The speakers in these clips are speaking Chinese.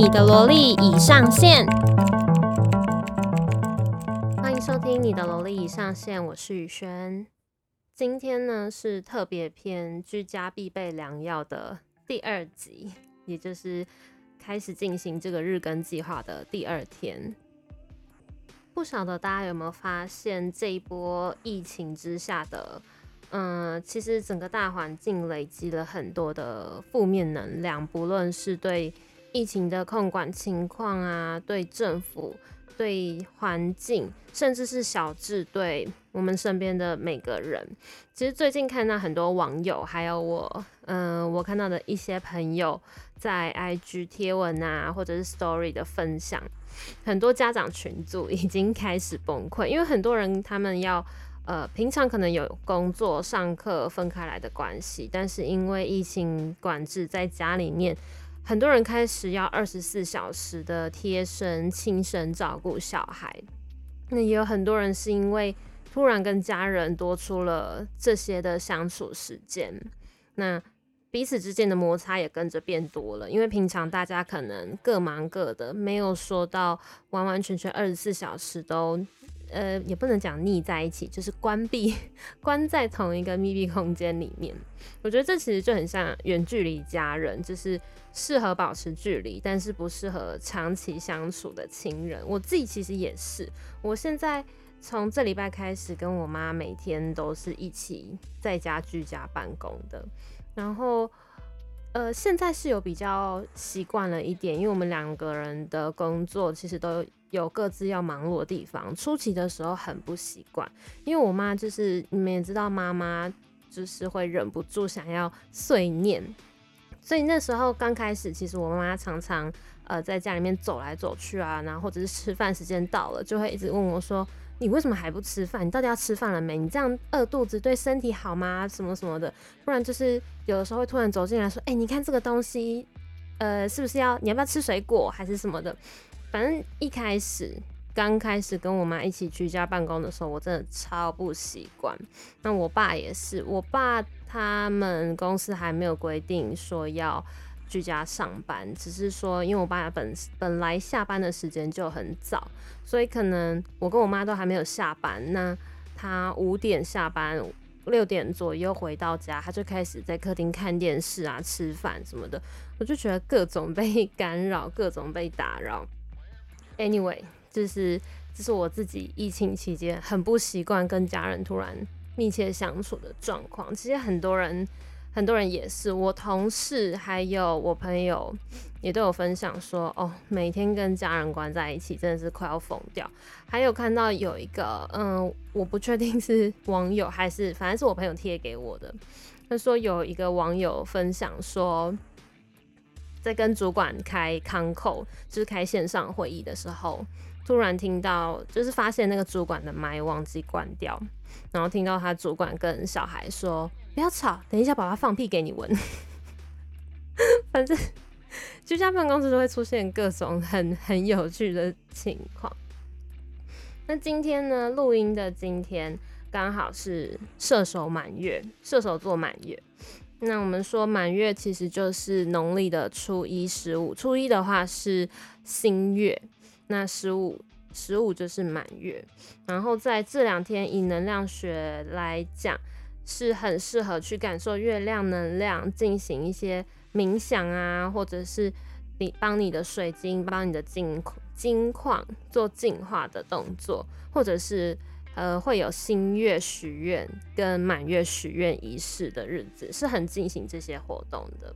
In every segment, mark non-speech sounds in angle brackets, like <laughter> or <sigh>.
你的萝莉已上线，欢迎收听你的萝莉已上线，我是雨轩。今天呢是特别篇居家必备良药的第二集，也就是开始进行这个日更计划的第二天。不晓得大家有没有发现，这一波疫情之下的。嗯，其实整个大环境累积了很多的负面能量，不论是对疫情的控管情况啊，对政府、对环境，甚至是小智对我们身边的每个人。其实最近看到很多网友，还有我，嗯，我看到的一些朋友在 IG 贴文啊，或者是 Story 的分享，很多家长群组已经开始崩溃，因为很多人他们要。呃，平常可能有工作、上课分开来的关系，但是因为疫情管制，在家里面，很多人开始要二十四小时的贴身、亲身照顾小孩。那也有很多人是因为突然跟家人多出了这些的相处时间，那彼此之间的摩擦也跟着变多了。因为平常大家可能各忙各的，没有说到完完全全二十四小时都。呃，也不能讲腻在一起，就是关闭、<laughs> 关在同一个密闭空间里面。我觉得这其实就很像远距离家人，就是适合保持距离，但是不适合长期相处的亲人。我自己其实也是，我现在从这礼拜开始跟我妈每天都是一起在家居家办公的，然后。呃，现在是有比较习惯了一点，因为我们两个人的工作其实都有各自要忙碌的地方。初期的时候很不习惯，因为我妈就是你们也知道，妈妈就是会忍不住想要碎念，所以那时候刚开始，其实我妈妈常常呃在家里面走来走去啊，然后或者是吃饭时间到了，就会一直问我说。你为什么还不吃饭？你到底要吃饭了没？你这样饿肚子对身体好吗？什么什么的，不然就是有的时候会突然走进来说：“哎、你看这个东西，呃，是不是要？你要不要吃水果还是什么的？”反正一开始刚开始跟我妈一起居家办公的时候，我真的超不习惯。那我爸也是，我爸他们公司还没有规定说要。居家上班，只是说，因为我爸本本来下班的时间就很早，所以可能我跟我妈都还没有下班。那他五点下班，六点左右回到家，他就开始在客厅看电视啊、吃饭什么的。我就觉得各种被 <laughs> 干扰，各种被打扰。Anyway，就是这是我自己疫情期间很不习惯跟家人突然密切相处的状况。其实很多人。很多人也是，我同事还有我朋友也都有分享说，哦，每天跟家人关在一起，真的是快要疯掉。还有看到有一个，嗯，我不确定是网友还是，反正是我朋友贴给我的。他说有一个网友分享说，在跟主管开 Concall，就是开线上会议的时候，突然听到，就是发现那个主管的麦忘记关掉，然后听到他主管跟小孩说。不要吵，等一下，爸爸放屁给你闻。<laughs> 反正居家办公室都会出现各种很很有趣的情况。那今天呢，录音的今天刚好是射手满月，射手座满月。那我们说满月其实就是农历的初一、十五。初一的话是新月，那十五、十五就是满月。然后在这两天，以能量学来讲。是很适合去感受月亮能量，进行一些冥想啊，或者是你帮你的水晶、帮你的金金矿做净化的动作，或者是呃会有新月许愿跟满月许愿仪式的日子，是很进行这些活动的。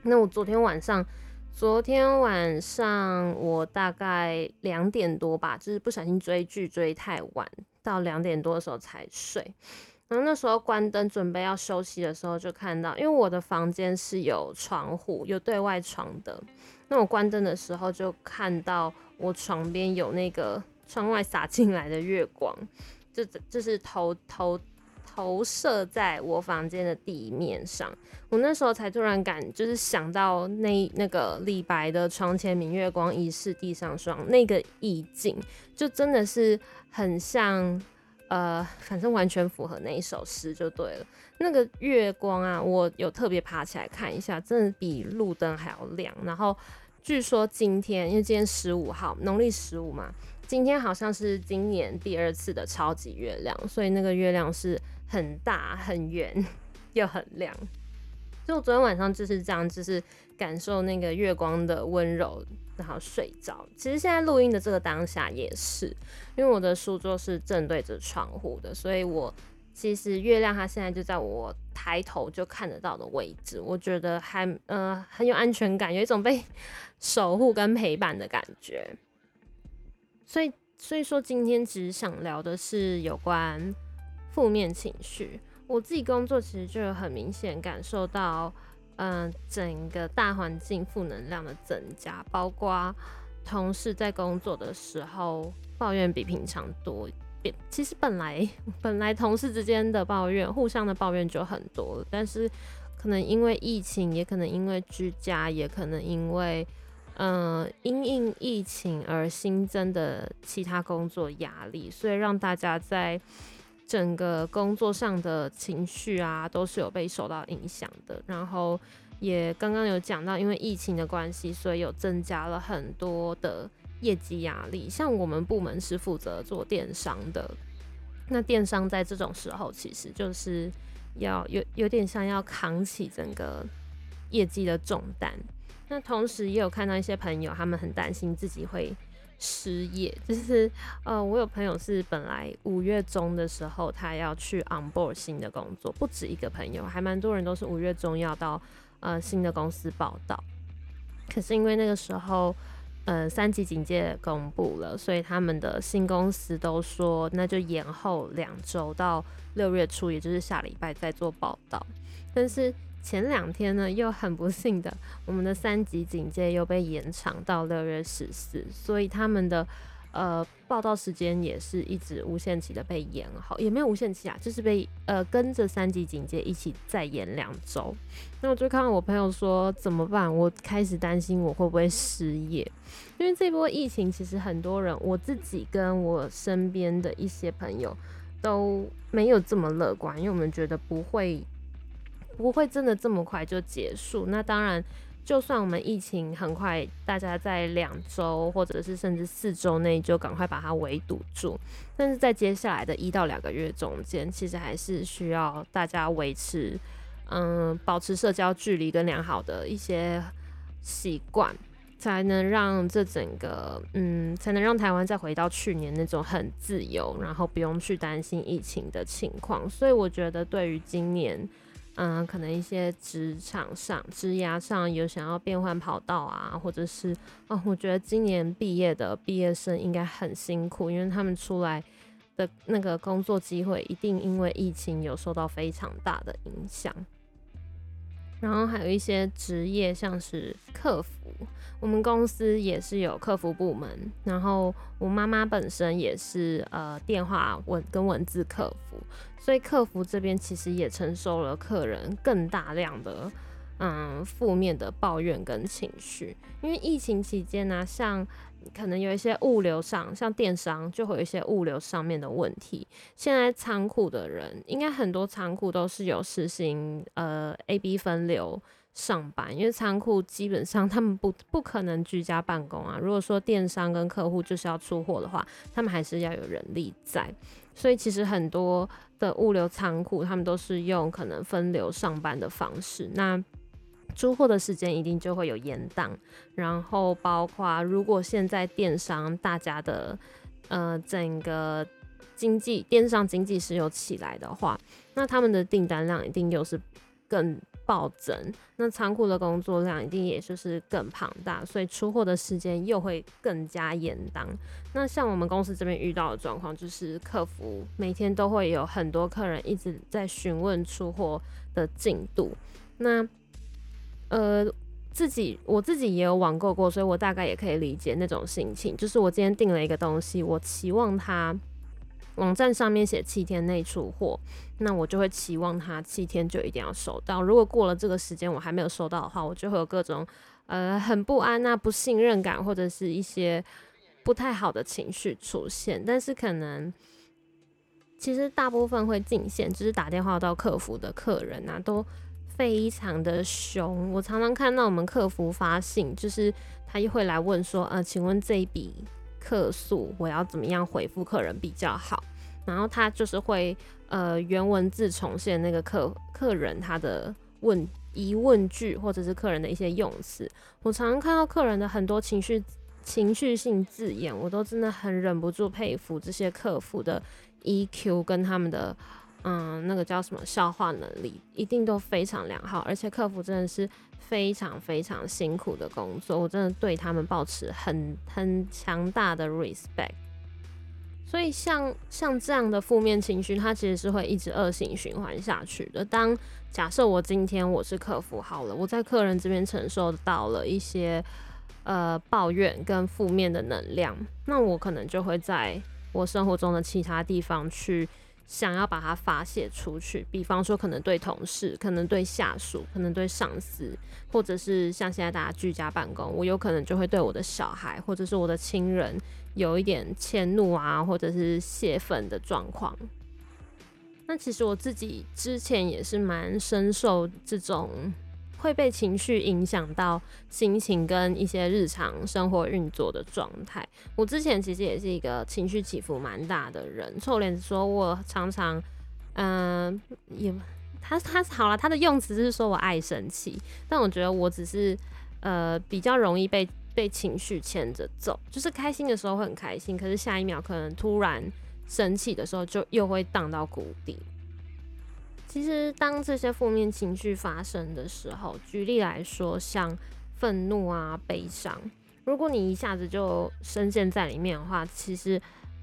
那我昨天晚上，昨天晚上我大概两点多吧，就是不小心追剧追太晚，到两点多的时候才睡。然后那时候关灯准备要休息的时候，就看到，因为我的房间是有窗户、有对外窗的。那我关灯的时候，就看到我床边有那个窗外洒进来的月光，就就是投投投射在我房间的地面上。我那时候才突然感，就是想到那那个李白的“床前明月光，疑是地上霜”那个意境，就真的是很像。呃，反正完全符合那一首诗就对了。那个月光啊，我有特别爬起来看一下，真的比路灯还要亮。然后据说今天，因为今天十五号，农历十五嘛，今天好像是今年第二次的超级月亮，所以那个月亮是很大、很圆 <laughs> 又很亮。就昨天晚上就是这样，就是感受那个月光的温柔，然后睡着。其实现在录音的这个当下也是，因为我的书桌是正对着窗户的，所以我。其实月亮它现在就在我抬头就看得到的位置，我觉得还呃很有安全感，有一种被 <laughs> 守护跟陪伴的感觉。所以所以说今天只想聊的是有关负面情绪。我自己工作其实就很明显感受到，嗯、整个大环境负能量的增加，包括同事在工作的时候抱怨比平常多。其实本来本来同事之间的抱怨，互相的抱怨就很多，但是可能因为疫情，也可能因为居家，也可能因为嗯、因应疫情而新增的其他工作压力，所以让大家在整个工作上的情绪啊，都是有被受到影响的。然后也刚刚有讲到，因为疫情的关系，所以有增加了很多的。业绩压力，像我们部门是负责做电商的，那电商在这种时候其实就是要有有点像要扛起整个业绩的重担。那同时也有看到一些朋友，他们很担心自己会失业，就是呃，我有朋友是本来五月中的时候他要去 on board 新的工作，不止一个朋友，还蛮多人都是五月中要到呃新的公司报道，可是因为那个时候。呃，三级警戒公布了，所以他们的新公司都说，那就延后两周到六月初，也就是下礼拜再做报道。但是前两天呢，又很不幸的，<laughs> 我们的三级警戒又被延长到六月十四，所以他们的。呃，报道时间也是一直无限期的被延后，也没有无限期啊，就是被呃跟着三级警戒一起再延两周。那我就看到我朋友说怎么办？我开始担心我会不会失业，因为这波疫情其实很多人，我自己跟我身边的一些朋友都没有这么乐观，因为我们觉得不会不会真的这么快就结束。那当然。就算我们疫情很快，大家在两周或者是甚至四周内就赶快把它围堵住，但是在接下来的一到两个月中间，其实还是需要大家维持，嗯，保持社交距离跟良好的一些习惯，才能让这整个，嗯，才能让台湾再回到去年那种很自由，然后不用去担心疫情的情况。所以我觉得，对于今年。嗯，可能一些职场上、职涯上有想要变换跑道啊，或者是哦，我觉得今年毕业的毕业生应该很辛苦，因为他们出来的那个工作机会一定因为疫情有受到非常大的影响。然后还有一些职业，像是客服，我们公司也是有客服部门。然后我妈妈本身也是呃电话文跟文字客服，所以客服这边其实也承受了客人更大量的嗯负面的抱怨跟情绪。因为疫情期间呢、像可能有一些物流上，像电商就会有一些物流上面的问题。现在仓库的人，应该很多仓库都是有实行呃 A B 分流上班，因为仓库基本上他们不不可能居家办公啊。如果说电商跟客户就是要出货的话，他们还是要有人力在。所以其实很多的物流仓库，他们都是用可能分流上班的方式。那出货的时间一定就会有延宕，然后包括如果现在电商大家的呃整个经济电商经济是有起来的话，那他们的订单量一定又是更暴增，那仓库的工作量一定也就是更庞大，所以出货的时间又会更加延宕。那像我们公司这边遇到的状况，就是客服每天都会有很多客人一直在询问出货的进度，那。呃，自己我自己也有网购过，所以我大概也可以理解那种心情。就是我今天订了一个东西，我期望它网站上面写七天内出货，那我就会期望它七天就一定要收到。如果过了这个时间我还没有收到的话，我就会有各种呃很不安啊、不信任感或者是一些不太好的情绪出现。但是可能其实大部分会进线，就是打电话到客服的客人啊，都。非常的凶。我常常看到我们客服发信，就是他又会来问说，呃，请问这一笔客诉我要怎么样回复客人比较好？然后他就是会呃原文字重现那个客客人他的问疑问句，或者是客人的一些用词。我常常看到客人的很多情绪情绪性字眼，我都真的很忍不住佩服这些客服的 EQ 跟他们的嗯那个叫什么消化能力，一定都非常良好。而且客服真的是非常非常辛苦的工作，我真的对他们抱持很很强大的 respect。所以像像这样的负面情绪，它其实是会一直恶性循环下去的。当假设我今天我是客服好了，我在客人这边承受到了一些呃抱怨跟负面的能量，那我可能就会在我生活中的其他地方去想要把它发泄出去。比方说，可能对同事，可能对下属，可能对上司，或者是像现在大家居家办公，我有可能就会对我的小孩或者是我的亲人。有一点迁怒啊，或者是泄愤的状况。那其实我自己之前也是蛮深受这种会被情绪影响到心情跟一些日常生活运作的状态。我之前其实也是一个情绪起伏蛮大的人。臭脸子说我常常，嗯、也他他好了，他的用词是说我爱生气，但我觉得我只是呃比较容易被。被情绪牵着走，就是开心的时候会很开心，可是下一秒可能突然生气的时候，就又会荡到谷底。其实，当这些负面情绪发生的时候，举例来说，像愤怒啊、悲伤，如果你一下子就深陷在里面的话，其实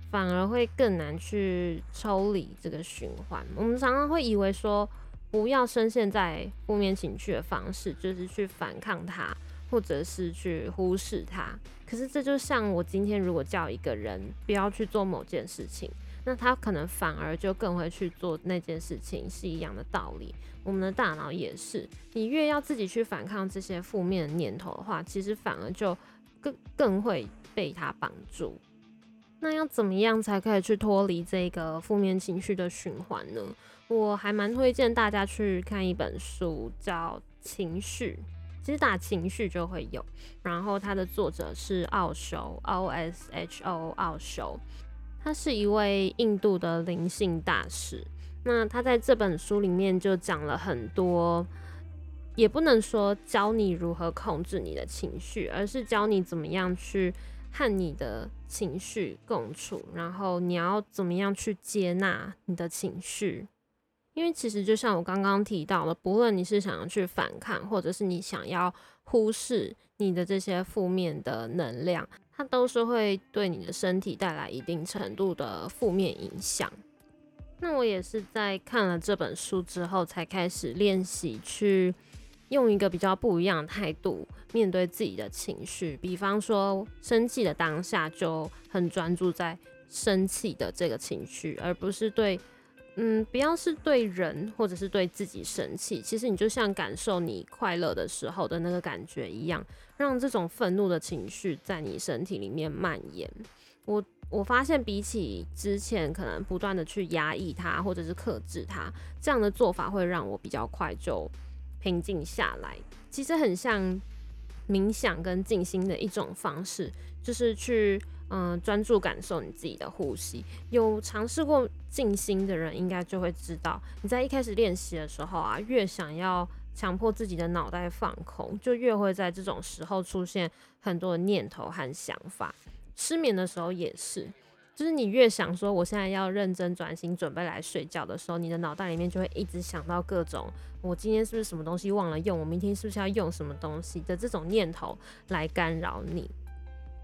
反而会更难去抽离这个循环。我们常常会以为说，不要深陷在负面情绪的方式，就是去反抗它。或者是去忽视它，可是这就像我今天如果叫一个人不要去做某件事情，那他可能反而就更会去做那件事情，是一样的道理。我们的大脑也是，你越要自己去反抗这些负面念头的话，其实反而就更更会被他绑住。那要怎么样才可以去脱离这个负面情绪的循环呢？我还蛮推荐大家去看一本书，叫《情绪》。其实打情绪就会有，然后它的作者是奥修 O S H O 奥修，他是一位印度的灵性大师。那他在这本书里面就讲了很多，也不能说教你如何控制你的情绪，而是教你怎么样去和你的情绪共处，然后你要怎么样去接纳你的情绪。因为其实就像我刚刚提到了，不论你是想要去反抗，或者是你想要忽视你的这些负面的能量，它都是会对你的身体带来一定程度的负面影响。那我也是在看了这本书之后，才开始练习去用一个比较不一样的态度面对自己的情绪。比方说，生气的当下就很专注在生气的这个情绪，而不是对。嗯，不要是对人或者是对自己生气，其实你就像感受你快乐的时候的那个感觉一样，让这种愤怒的情绪在你身体里面蔓延。我我发现比起之前可能不断的去压抑它或者是克制它，这样的做法会让我比较快就平静下来。其实很像冥想跟静心的一种方式，就是去。嗯，专注感受你自己的呼吸。有尝试过静心的人，应该就会知道，你在一开始练习的时候啊，越想要强迫自己的脑袋放空，就越会在这种时候出现很多的念头和想法。失眠的时候也是，就是你越想说我现在要认真专心准备来睡觉的时候，你的脑袋里面就会一直想到各种我今天是不是什么东西忘了用，我明天是不是要用什么东西的这种念头来干扰你。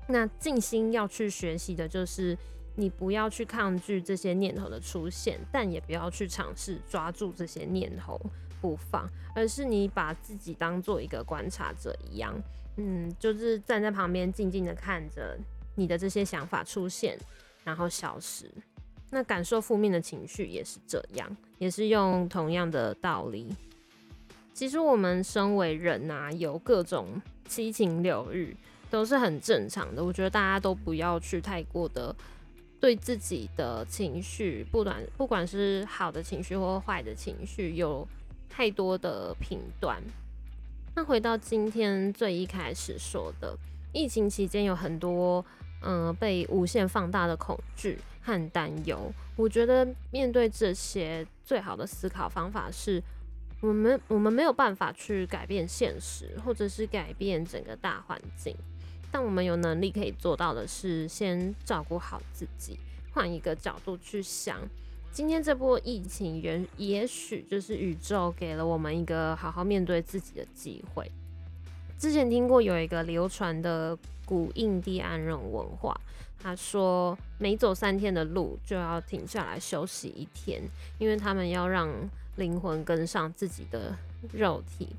那静心要去学习的就是，你不要去抗拒这些念头的出现，但也不要去尝试抓住这些念头不放，而是你把自己当做一个观察者一样，嗯，就是站在旁边静静的看着你的这些想法出现，然后消失。那感受负面的情绪也是这样，也是用同样的道理。其实我们身为人啊，有各种七情六欲。都是很正常的，我觉得大家都不要去太过的对自己的情绪，不管不管是好的情绪或坏的情绪，有太多的评断。那回到今天最一开始说的，疫情期间有很多嗯、被无限放大的恐惧和担忧。我觉得面对这些，最好的思考方法是，我们我们没有办法去改变现实，或者是改变整个大环境。但我们有能力可以做到的是，先照顾好自己，换一个角度去想。今天这波疫情，也也许就是宇宙给了我们一个好好面对自己的机会。之前听过有一个流传的古印第安人文化，他说每走三天的路就要停下来休息一天，因为他们要让灵魂跟上自己的肉体。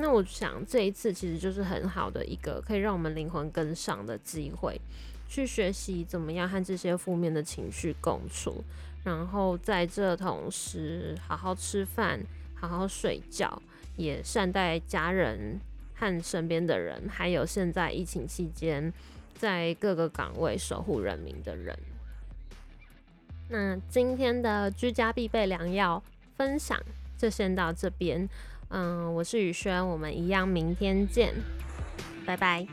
那我想这一次其实就是很好的一个可以让我们灵魂跟上的机会，去学习怎么样和这些负面的情绪共处。然后在这同时，好好吃饭，好好睡觉，也善待家人和身边的人，还有现在疫情期间在各个岗位守护人民的人。那今天的居家必备良药分享就先到这边。嗯，我是宇轩，我们一样明天见，拜拜。